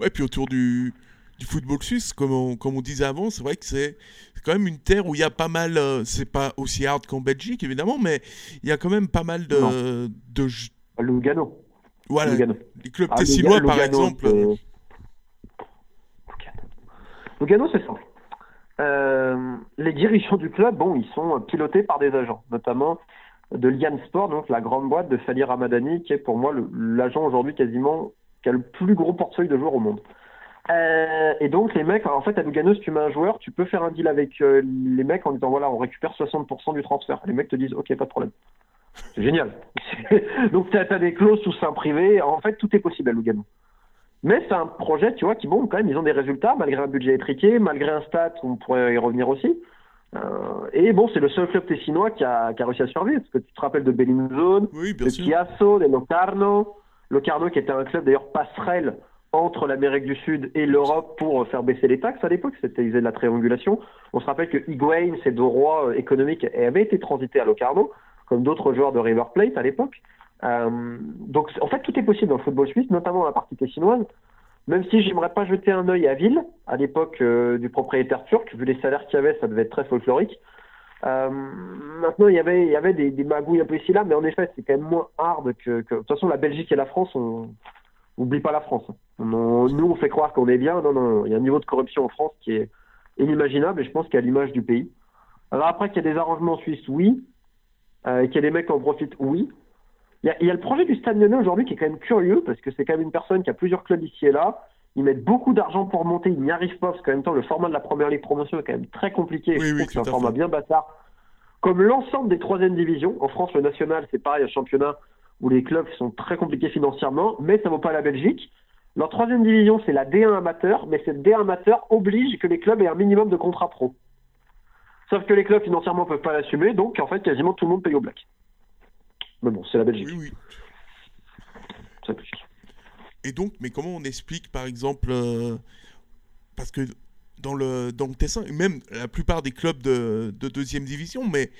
Ouais, puis autour du, du football suisse, comme on, comme on disait avant, c'est vrai que c'est quand même une terre où il y a pas mal, euh, c'est pas aussi hard qu'en Belgique évidemment, mais il y a quand même pas mal de. de Lugano. Voilà, les clubs ah, tessinois par exemple. Lugano, c'est simple. Euh, les dirigeants du club, bon, ils sont pilotés par des agents, notamment de Lian Sport, donc la grande boîte de Fali Ramadani, qui est pour moi l'agent aujourd'hui quasiment qui a le plus gros portefeuille de joueurs au monde. Euh, et donc les mecs, en fait à Lugano, si tu mets un joueur, tu peux faire un deal avec euh, les mecs en disant voilà, on récupère 60% du transfert. Les mecs te disent ok, pas de problème. C'est génial. donc tu as, des clauses sous sein privé. En fait, tout est possible à Lugano. Mais c'est un projet, tu vois, qui, bon, quand même, ils ont des résultats, malgré un budget étriqué, malgré un stat, on pourrait y revenir aussi. Euh, et bon, c'est le seul club tessinois qui a, qui a réussi à survivre, parce que tu te rappelles de Bellinzone, de Chiasso, de Locarno. Locarno qui était un club d'ailleurs passerelle entre l'Amérique du Sud et l'Europe pour faire baisser les taxes à l'époque, c'était ils de la triangulation. On se rappelle que Higuain, ces deux rois économiques, avaient été transités à Locarno, comme d'autres joueurs de River Plate à l'époque. Euh, donc en fait tout est possible dans le football suisse, notamment dans la partie tessinoise. Même si j'aimerais pas jeter un œil à Ville, à l'époque euh, du propriétaire turc, vu les salaires qu'il y avait, ça devait être très folklorique. Euh, maintenant, il y avait, y avait des, des magouilles un peu ici là, mais en effet, c'est quand même moins hard que, que, De toute façon, la Belgique et la France, on n'oublie pas la France. nous, on fait croire qu'on est bien. Non, non, il y a un niveau de corruption en France qui est inimaginable, et je pense qu'à l'image du pays. Alors après, qu'il y a des arrangements suisses, oui. Euh, qu'il y a des mecs qui en profitent, oui. Il y, a, le projet du Stade Lyonnais aujourd'hui qui est quand même curieux parce que c'est quand même une personne qui a plusieurs clubs ici et là. Ils mettent beaucoup d'argent pour monter, ils n'y arrivent pas parce qu'en même temps le format de la première ligue promotion est quand même très compliqué. Oui, oui, c'est un format bien bâtard. Comme l'ensemble des troisième divisions, en France le national c'est pareil, un championnat où les clubs sont très compliqués financièrement, mais ça vaut pas la Belgique. Leur troisième division c'est la D1 amateur, mais cette D1 amateur oblige que les clubs aient un minimum de contrats pro. Sauf que les clubs financièrement peuvent pas l'assumer, donc en fait quasiment tout le monde paye au black. Mais bon, c'est la Belgique. Oui, oui. Et donc, mais comment on explique, par exemple, euh, parce que dans le, dans le Tessin, même la plupart des clubs de, de deuxième division, mais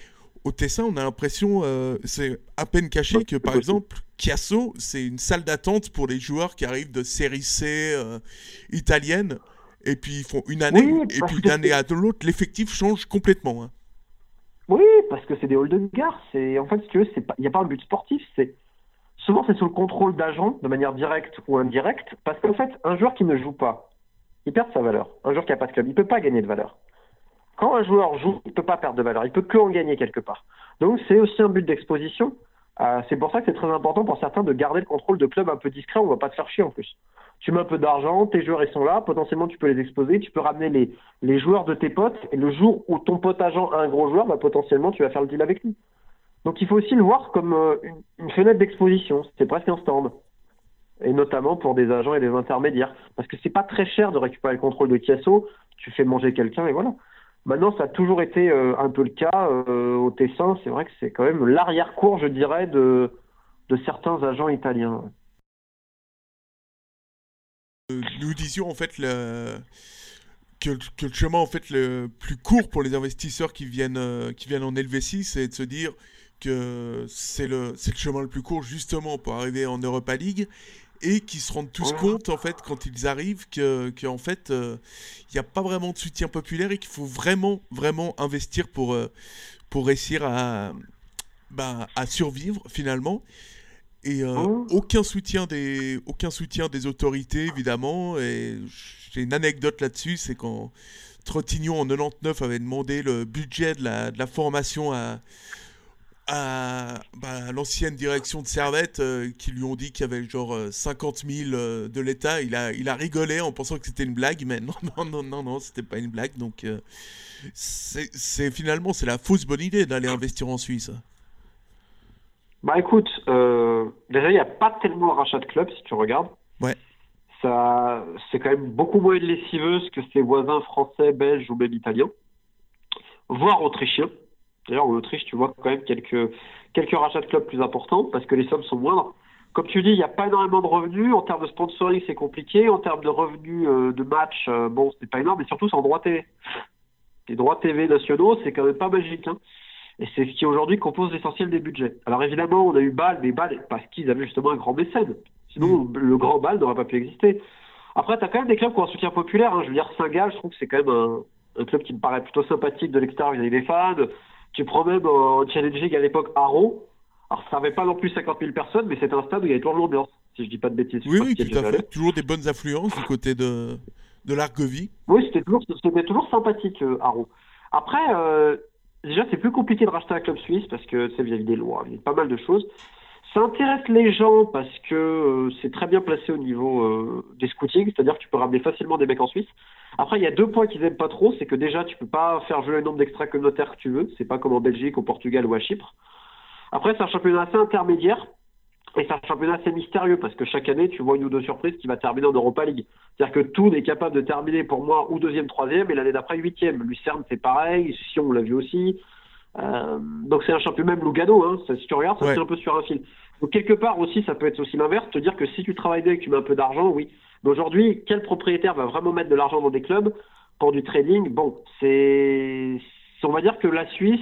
au Tessin, on a l'impression, euh, c'est à peine caché que, par exemple, Chiasso, c'est une salle d'attente pour les joueurs qui arrivent de série C euh, italienne, et puis ils font une année, et puis d'une année à l'autre, l'effectif change complètement. Hein. Oui, parce que c'est des halls de gare. C'est en fait, si tu veux, il n'y a pas un but sportif. C'est souvent c'est sous le contrôle d'agents, de manière directe ou indirecte, parce qu'en fait, un joueur qui ne joue pas, il perd sa valeur. Un joueur qui n'a pas de club, il peut pas gagner de valeur. Quand un joueur joue, il peut pas perdre de valeur. Il peut que en gagner quelque part. Donc c'est aussi un but d'exposition. Euh, c'est pour ça que c'est très important pour certains de garder le contrôle de club un peu discret. On va pas te faire chier en plus tu mets un peu d'argent, tes joueurs ils sont là, potentiellement tu peux les exposer, tu peux ramener les, les joueurs de tes potes, et le jour où ton pote agent a un gros joueur, bah, potentiellement tu vas faire le deal avec lui. Donc il faut aussi le voir comme euh, une, fenêtre d'exposition, c'est presque un stand. Et notamment pour des agents et des intermédiaires. Parce que c'est pas très cher de récupérer le contrôle de Kiasso, tu fais manger quelqu'un et voilà. Maintenant, ça a toujours été euh, un peu le cas euh, au Tessin. C'est vrai que c'est quand même l'arrière-cour, je dirais, de, certains agents italiens nous disions en fait que, le chemin en fait le plus court pour les investisseurs qui viennent, qui viennent en Helvétie, c'est de se dire que c'est le, le chemin le plus court justement pour arriver en Europa League et qui se rendent tous compte en fait quand ils arrivent que, que en fait euh, il n'y a pas vraiment de soutien populaire et qu'il faut vraiment vraiment investir pour, euh, pour réussir à, bah, à survivre finalement et euh, oh. aucun, soutien des, aucun soutien des autorités, évidemment. Et j'ai une anecdote là-dessus, c'est quand Trottignon, en 99, avait demandé le budget de la, de la formation à, à, bah, l'ancienne direction de Servette, euh, qui lui ont dit qu'il y avait genre 50 euh, 000 de l'État. Il a, il a rigolé en pensant que c'était une blague, mais non, non, non, non, non c'était pas une blague. Donc, c'est finalement, c'est la fausse bonne idée d'aller investir en Suisse. Bah écoute, euh, déjà il n'y a pas tellement de rachat de club si tu regardes. Ouais. Ça, c'est quand même beaucoup moins lessiveuse que ses voisins français, belges ou même italiens, voire autrichiens. D'ailleurs, en Autriche, tu vois quand même quelques, quelques rachats de clubs plus importants parce que les sommes sont moindres. Comme tu dis, il n'y a pas énormément de revenus. En termes de sponsoring, c'est compliqué. En termes de revenus euh, de match, euh, bon, c'est pas énorme, mais surtout, c'est en droit TV. Les droits TV nationaux, c'est quand même pas magique. Hein. Et c'est ce qui aujourd'hui compose l'essentiel des budgets. Alors évidemment, on a eu Bâle, mais Bâle parce qu'ils avaient justement un grand mécène. Sinon, mm. le grand Bâle n'aurait pas pu exister. Après, tu as quand même des clubs qui ont un soutien populaire. Hein. Je veux dire, Saint-Gall, je trouve que c'est quand même un, club qui me paraît plutôt sympathique de l'extérieur vis-à-vis des fans. Tu prends même en Challenge League à l'époque Arrow. Alors, ça n'avait pas non plus 50 000 personnes, mais c'était un stade où il y avait toujours l'ambiance, si je dis pas de bêtises. Oui, oui, tout à fait. Toujours des bonnes influences du côté de, de l'Argovie. Oui, c'était toujours, toujours sympathique, euh, Arrow. Après, euh, déjà, c'est plus compliqué de racheter un club suisse parce que c'est vis-à-vis des lois, il y a pas mal de choses. Ça intéresse les gens parce que euh, c'est très bien placé au niveau euh, des scootings, c'est-à-dire que tu peux ramener facilement des mecs en Suisse. Après, il y a deux points qu'ils aiment pas trop, c'est que déjà, tu peux pas faire jouer le nombre d'extra communautaires que tu veux. C'est pas comme en Belgique, au Portugal ou à Chypre. Après, c'est un championnat assez intermédiaire. Et c'est un championnat assez mystérieux parce que chaque année, tu vois une ou deux surprises qui va terminer en Europa League. C'est-à-dire que tout est capable de terminer pour moi ou deuxième, troisième, et l'année d'après huitième. Lucerne, c'est pareil. Sion, on l'a vu aussi. Euh, donc c'est un championnat même Lugano. Hein. si tu regardes, ça c'est un peu sur un fil. Donc quelque part aussi, ça peut être aussi l'inverse, te dire que si tu travailles bien et que tu mets un peu d'argent, oui. Mais aujourd'hui, quel propriétaire va vraiment mettre de l'argent dans des clubs pour du trading? Bon, c'est, on va dire que la Suisse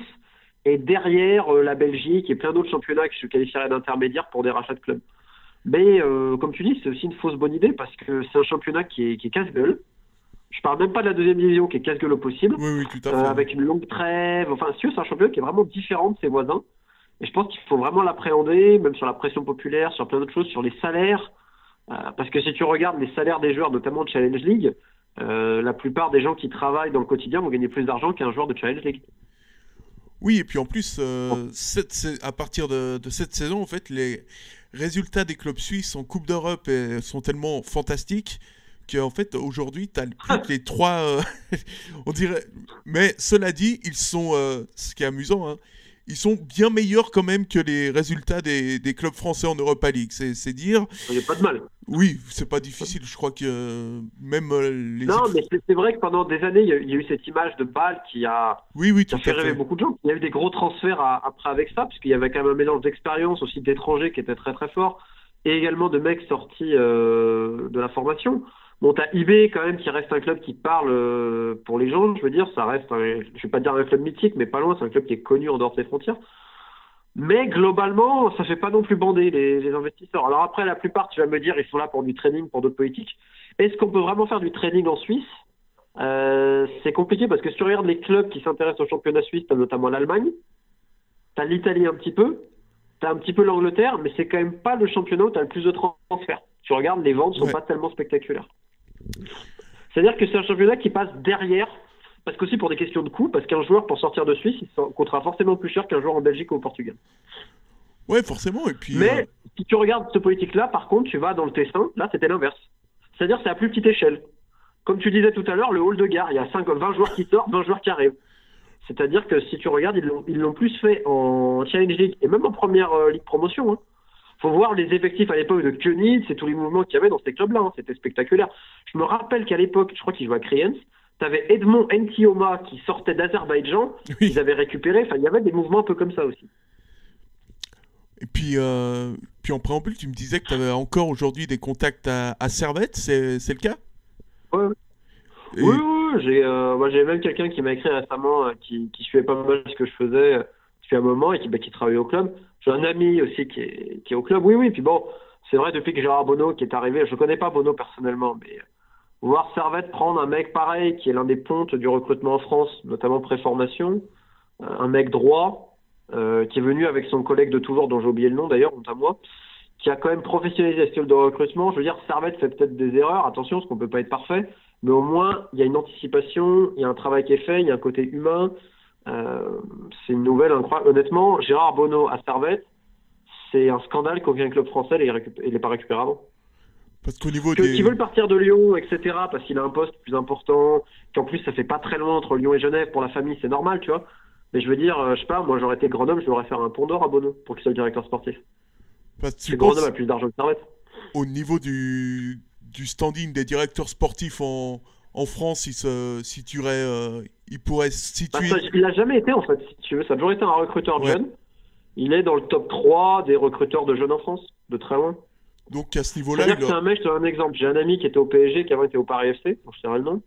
est derrière euh, la Belgique et plein d'autres championnats qui se qualifieraient d'intermédiaires pour des rachats de clubs. Mais euh, comme tu dis, c'est aussi une fausse bonne idée parce que c'est un championnat qui est, qui est casse-gueule. Je parle même pas de la deuxième division qui est casse-gueule au possible, oui, oui, tout à fait. Euh, avec une longue trêve. Enfin, si c'est un championnat qui est vraiment différent de ses voisins. Et je pense qu'il faut vraiment l'appréhender, même sur la pression populaire, sur plein d'autres choses, sur les salaires. Parce que si tu regardes les salaires des joueurs, notamment de Challenge League, la plupart des gens qui travaillent dans le quotidien vont gagner plus d'argent qu'un joueur de Challenge League. Oui, et puis en plus, euh, à partir de, cette saison, en fait, les résultats des clubs suisses en Coupe d'Europe sont tellement fantastiques qu'en fait, aujourd'hui, tu as plus que les trois. Euh, on dirait. Mais cela dit, ils sont. Euh, ce qui est amusant, hein, ils sont bien meilleurs quand même que les résultats des, des clubs français en Europa League. C'est dire. Il n'y a pas de mal. Oui, c'est pas difficile. Je crois que même euh, les. Non, mais c'est vrai que pendant des années, il y, a, eu cette image de Bâle qui a, oui, oui, fait rêver beaucoup de gens. Il y a eu des gros transferts après avec ça, parce qu'il y avait quand même un mélange d'expérience aussi d'étrangers qui était très très fort, et également de mecs sortis euh, de la formation. Bon, t'as IB quand même qui reste un club qui parle euh, pour les gens. Je veux dire, ça reste, un, je vais pas dire un club mythique, mais pas loin. C'est un club qui est connu en dehors des frontières. Mais globalement, ça fait pas non plus bander les, investisseurs. Alors après, la plupart, tu vas me dire, ils sont là pour du trading, pour d'autres politiques. Est-ce qu'on peut vraiment faire du trading en Suisse? Euh, C'est compliqué parce que si tu regardes les clubs qui s'intéressent au championnat suisse, tu as notamment l'Allemagne, tu as l'Italie un petit peu, tu as un petit peu l'Angleterre, mais c'est quand même pas le championnat où tu as le plus de transferts. Tu regardes, les ventes sont pas tellement spectaculaires. C'est-à-dire que c'est un championnat qui passe derrière, parce qu'aussi pour des questions de coût, parce qu'un joueur pour sortir de Suisse, il coûtera forcément plus cher qu'un joueur en Belgique ou au Portugal. Ouais, forcément. Et puis, Mais euh, si tu regardes cette politique-là, par contre, tu vas dans le Tessin, là c'était l'inverse. C'est-à-dire c'est à plus petite échelle. Comme tu disais tout à l'heure, le hall de gare, il y a 5, 20 joueurs qui sortent, 20 joueurs qui arrivent. C'est-à-dire que si tu regardes, ils l'ont plus fait en Challenge League et même en première euh, Ligue Promotion. Hein faut voir les effectifs à l'époque de Könitz et tous les mouvements qu'il y avait dans ces clubs-là. Hein. C'était spectaculaire. Je me rappelle qu'à l'époque, je crois qu'il jouait à Kriens, tu avais Edmond Ntioma qui sortait d'Azerbaïdjan. Ils avaient récupéré. Enfin, il y avait des mouvements un peu comme ça aussi. Et puis, euh, puis en préambule, tu me disais que tu avais encore aujourd'hui des contacts à, Servette. C'est, le cas? Ouais. Oui, oui, j'ai, euh, moi j'ai même quelqu'un qui m'a écrit récemment euh, qui, qui suivait pas mal ce que je faisais depuis un moment et qui, bah, qui travaille au club. J'ai un ami aussi qui est, au club. Oui, oui. Puis bon, c'est vrai, depuis que Gérard Bonneau qui est arrivé, je connais pas Bonneau personnellement, mais voir Servette prendre un mec pareil, qui est l'un des pontes du recrutement en France, notamment préformation, euh, un mec droit, euh, qui est venu avec son collègue de toujours, dont j'ai oublié le nom d'ailleurs, honte à moi, qui a quand même professionnalisé le style de recrutement. Je veux dire, Servette fait peut-être des erreurs, attention, parce qu'on peut pas être parfait, mais au moins, il y a une anticipation, il y a un travail qui est fait, il y a un côté humain, euh, c'est une nouvelle incroyable. Honnêtement, Gérard Bonneau à Servette, c'est un scandale qu'aucun club français il n'est pas récupéré avant. Parce qu'au niveau que, des... veulent partir de Lyon, etc., parce qu'il a un poste plus important, qu'en plus ça fait pas très loin entre Lyon et Genève pour la famille, c'est normal, tu vois. Mais je veux dire, euh, je sais pas, moi j'aurais été Grenoble, je l'aurais fait un pont d'or à Bonneau pour qu'il soit le directeur sportif. Parce que Grenoble a plus d'argent que Servette. Au niveau du, du standing des directeurs sportifs en, en France, il se situerait, euh, il pourrait se bah, situer. il n'a jamais été en fait, si tu veux. Ça a toujours été un recruteur jeune. Il est dans le top 3 des recruteurs de jeunes en France, de très loin. Donc à ce niveau-là, il c'est un mec. Je te donne un exemple. J'ai un ami qui était au PSG, qui avant était au Paris FC, je dirais le nom.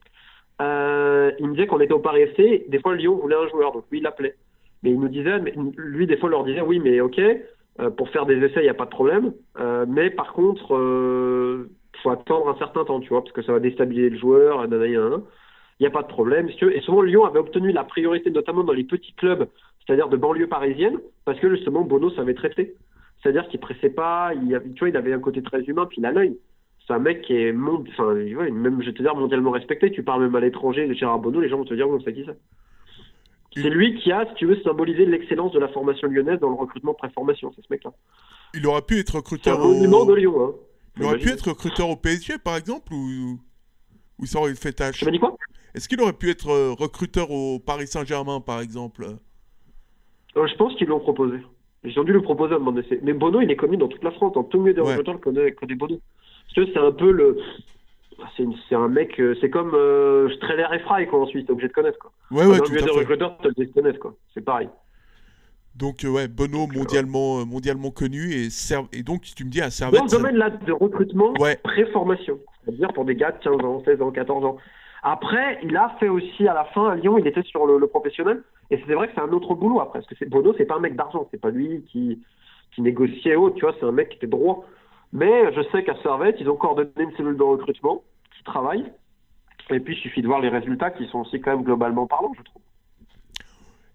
Euh, il me disait qu'on était au Paris FC. Des fois, Lyon voulait un joueur, donc lui il l'appelait. Mais il nous disait, mais lui des fois leur disait, oui, mais ok, euh, pour faire des essais, il n'y a pas de problème. mais par contre, faut attendre un certain temps, tu vois, parce que ça va déstabiliser le joueur, il n'y a pas de problème. Et souvent, Lyon avait obtenu la priorité, notamment dans les petits clubs, c'est-à-dire de banlieue parisienne, parce que justement, Bono savait traiter. C'est-à-dire qu'il pressait pas, il, tu vois, il avait un côté très humain, puis il a l'œil. C'est un mec qui est, enfin, même, je vais te dire, mondialement respecté. Tu parles même à l'étranger de Gérard Bono, les gens vont te dire, oui, on sait qui c'est. C'est lui qui a, si tu veux, symbolisé l'excellence de la formation lyonnaise dans le recrutement pré-formation, c'est ce mec-là. Il aurait pu être recruteur. au... de Lyon, hein. Il aurait pu être recruteur au PSG, par exemple, ou, ou ça aurait fait tâche Tu m'as dit quoi? Est-ce qu'il aurait pu être euh, recruteur au Paris Saint-Germain, par exemple? Euh, Je pense qu'ils l'ont proposé. Ils ont dû le proposer à un moment donné. Mais Bono, il est connu dans toute la France. Dans tout milieu des recruteurs, connaît, connaît Bono. Parce que c'est un peu le. C'est un mec, euh, c'est comme euh, Streller et Fry, quoi, en Suisse, t'es obligé de connaître, quoi. Ouais, ouais, dans le milieu des recruteurs, t'es obligé de connaître, quoi. C'est pareil. Donc, ouais, Bono mondialement, mondialement connu et, et donc, tu me dis à Servette. Dans le domaine là, de recrutement, pré-formation. C'est-à-dire pour des gars de 15 ans, 16 ans, 14 ans. Après, il a fait aussi à la fin à Lyon, il était sur le, professionnel. Et c'est vrai que c'est un autre boulot après. Parce que Bono, c'est pas un mec d'argent. C'est pas lui qui, qui négociait haut. Tu vois, c'est un mec qui était droit. Mais je sais qu'à Servette, ils ont coordonné une cellule de recrutement qui travaille. Et puis, il suffit de voir les résultats qui sont aussi quand même globalement parlants, je trouve.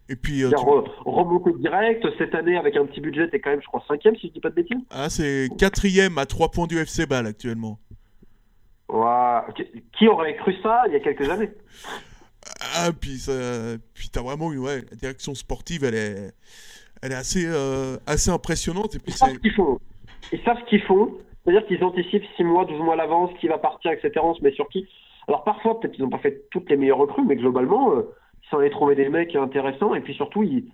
Et puis. Euh, remonter direct, cette année, avec un petit budget, t'es quand même, je crois, cinquième, si je dis pas de bêtises. Ah, c'est quatrième à 3 points du FC Ball actuellement. Qui aurait cru ça il y a quelques années Ah, puis, ça... puis t'as vraiment eu, ouais, la direction sportive, elle est, elle est assez, euh, assez impressionnante. Et puis ils savent ce qu'ils font. Ils savent ce qu'ils font. C'est-à-dire qu'ils anticipent 6 mois, 12 mois à l'avance, qui va partir, etc. On se met sur qui. Alors parfois, peut-être qu'ils n'ont pas fait toutes les meilleures recrues, mais globalement, euh, ils sont allés trouver des mecs intéressants. Et puis surtout, il,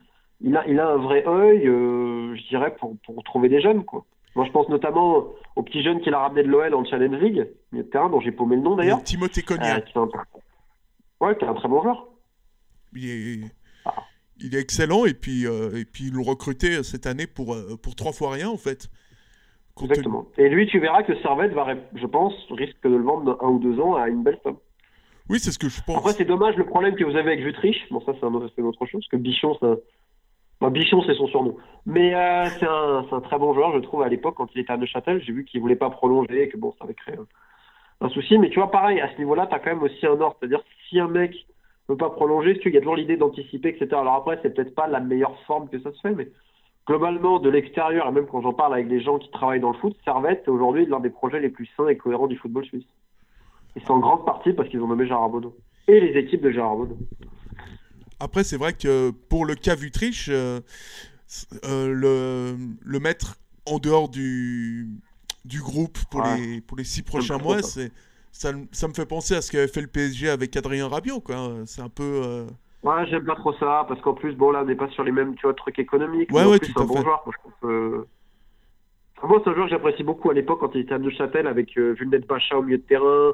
il, a, il a un vrai œil, euh, je dirais, pour, pour trouver des jeunes, quoi. Moi, je pense notamment au petit jeune qu'il a ramené de l'OL en Challenge League, milieu de terrain, dont j'ai paumé le nom d'ailleurs. Timothée Cognac. Euh, qui un... Ouais, qui est un très bon joueur. Il est, ah. il est excellent et puis, euh, et puis ils l'ont recruté cette année pour, euh, pour trois fois rien en fait. Exactement. Et lui, tu verras que Servette va, je pense, risque de le vendre un ou deux ans à une belle somme. Oui, c'est ce que je pense. Après, c'est dommage le problème que vous avez avec Vutriche. Bon, ça, c'est un autre chose, parce que Bichon, Bichon, c'est son surnom. Mais euh, c'est un, très bon joueur, je trouve, à l'époque, quand il était à Neuchâtel. J'ai vu qu'il voulait pas prolonger, que bon, ça avait créé un, souci. Mais tu vois, pareil, à ce niveau-là, tu as quand même aussi un ordre. C'est-à-dire, si un mec ne veut pas prolonger, il y a toujours l'idée d'anticiper, etc. Alors après, c'est peut-être pas la meilleure forme que ça se fait, mais globalement, de l'extérieur, et même quand j'en parle avec les gens qui travaillent dans le foot, Servette, c'est aujourd'hui l'un des projets les plus sains et cohérents du football suisse. Et c'est en grande partie parce qu'ils ont nommé Gérard. Et les équipes de Gérard. Après, c'est vrai que pour le cas Vutriche, euh, euh, le, le mettre en dehors du, du groupe pour, les, pour les six prochains mois, ça, ça, me fait penser à ce qu'avait fait le PSG avec Adrien Rabiot. C'est un peu. Euh, ouais, j'aime pas trop ça, parce qu'en plus, bon, là, on n'est pas sur les mêmes tu vois, trucs économiques. Ouais, ouais, c'est un bon joueur. Moi, je moi, c'est un joueur que j'apprécie beaucoup à l'époque quand il était à Neuchâtel avec euh, Vulnet Bacha au milieu de terrain.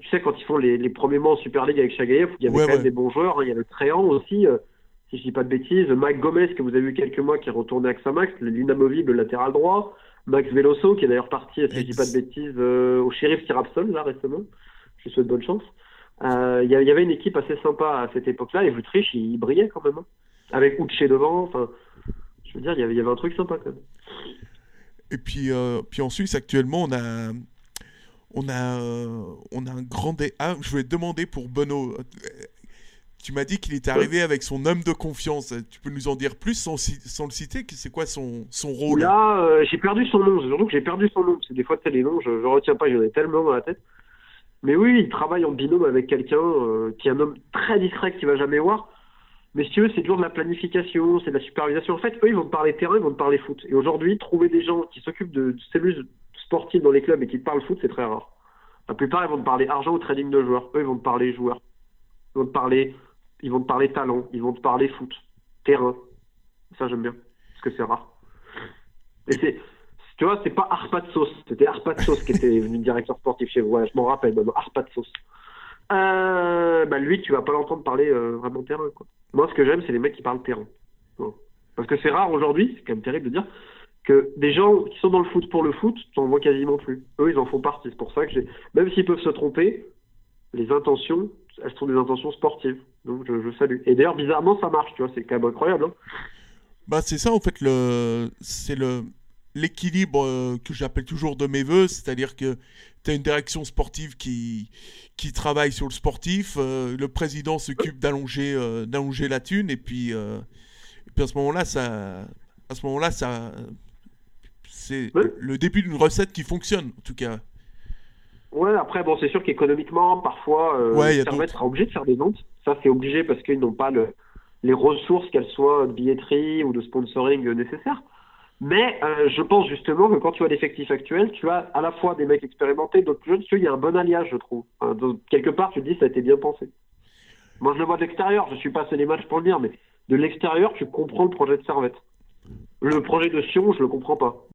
Tu sais, quand ils font les, les premiers mois en Super League avec Chagayev, il y avait quand même des bons joueurs. Hein. Il y avait Tréant aussi, euh, si je dis pas de bêtises. Mike Gomez, que vous avez vu quelques mois, qui est retourné avec Samax, l'inamovible latéral droit. Max Veloso, qui est d'ailleurs parti, si je dis pas de bêtises, euh, au shérif Tirapsol, là, récemment. Je lui souhaite bonne chance. Euh, il y, avait une équipe assez sympa à cette époque-là, et Vutriche, il, brillait quand même. Hein. Avec Uche devant, enfin, je veux dire, il y, avait, il y avait un truc sympa quand même. Et puis, puis en Suisse, actuellement, on a on a, euh, on a un grand dé. Ah, je voulais te demander pour Beno. Euh, tu m'as dit qu'il était arrivé avec son homme de confiance. Tu peux nous en dire plus sans, sans le citer? C'est quoi son, son rôle? Là, euh, j'ai perdu son nom. Que j'ai perdu son nom. C'est des fois, tu les noms, je, ne retiens pas. J'en ai tellement dans la tête. Mais oui, il travaille en binôme avec quelqu'un qui est un homme très discret qui va jamais voir. Mais si tu veux, c'est toujours de la planification, c'est de la supervision. En fait, eux, ils vont te parler terrain, ils vont te parler foot. Et aujourd'hui, trouver des gens qui s'occupent de, de cellules sportifs dans les clubs et qui te parlent foot, c'est très rare. La plupart, ils vont te parler argent ou trading de joueurs. Eux, ils vont te parler joueurs. Ils vont te parler, ils vont te parler talent. Ils vont te parler foot, terrain. Ça, j'aime bien. Parce que c'est rare. Et c'est, tu vois, c'est pas Arpad-Sauce. C'était Arpad-Sauce qui était venu directeur sportif chez vous. Je m'en rappelle maintenant. Arpad-Sauce. Euh, bah lui, tu vas pas l'entendre parler euh, vraiment terrain. Moi, ce que j'aime, c'est les mecs qui parlent terrain. Parce que c'est rare aujourd'hui, c'est quand même terrible de dire, que des gens qui sont dans le foot pour le foot, t'en vois quasiment plus. Eux, ils en font partie. C'est pour ça que même s'ils peuvent se tromper, les intentions, elles sont des intentions sportives. Donc je, salue. Et d'ailleurs, bizarrement, ça marche, tu vois, c'est quand même incroyable. Hein. bah, c'est ça, en fait, le... c'est le. l'équilibre euh, que j'appelle toujours de mes voeux, c'est-à-dire que tu as une direction sportive qui, qui travaille sur le sportif, euh, le président s'occupe d'allonger euh, d'allonger la thune, et puis, puis à ce moment-là, ça, à ce moment-là, ça, c'est le début d'une recette qui fonctionne, en tout cas. Ouais, après, bon, c'est sûr qu'économiquement, parfois, euh, ouais, Servette sera obligé de faire des ventes. Ça, c'est obligé parce qu'ils n'ont pas le, les ressources, qu'elles soient de billetterie ou de sponsoring nécessaires. Mais euh, je pense justement que quand tu as l'effectif actuel, tu as à la fois des mecs expérimentés, d'autres jeunes, il y a un bon alliage, je trouve. quelque part, tu te dis, ça a été bien pensé. Moi, je le vois de l'extérieur, je suis passé les matchs pour le dire, mais de l'extérieur, tu comprends le projet de Servette. Le projet de Sion, je le comprends pas.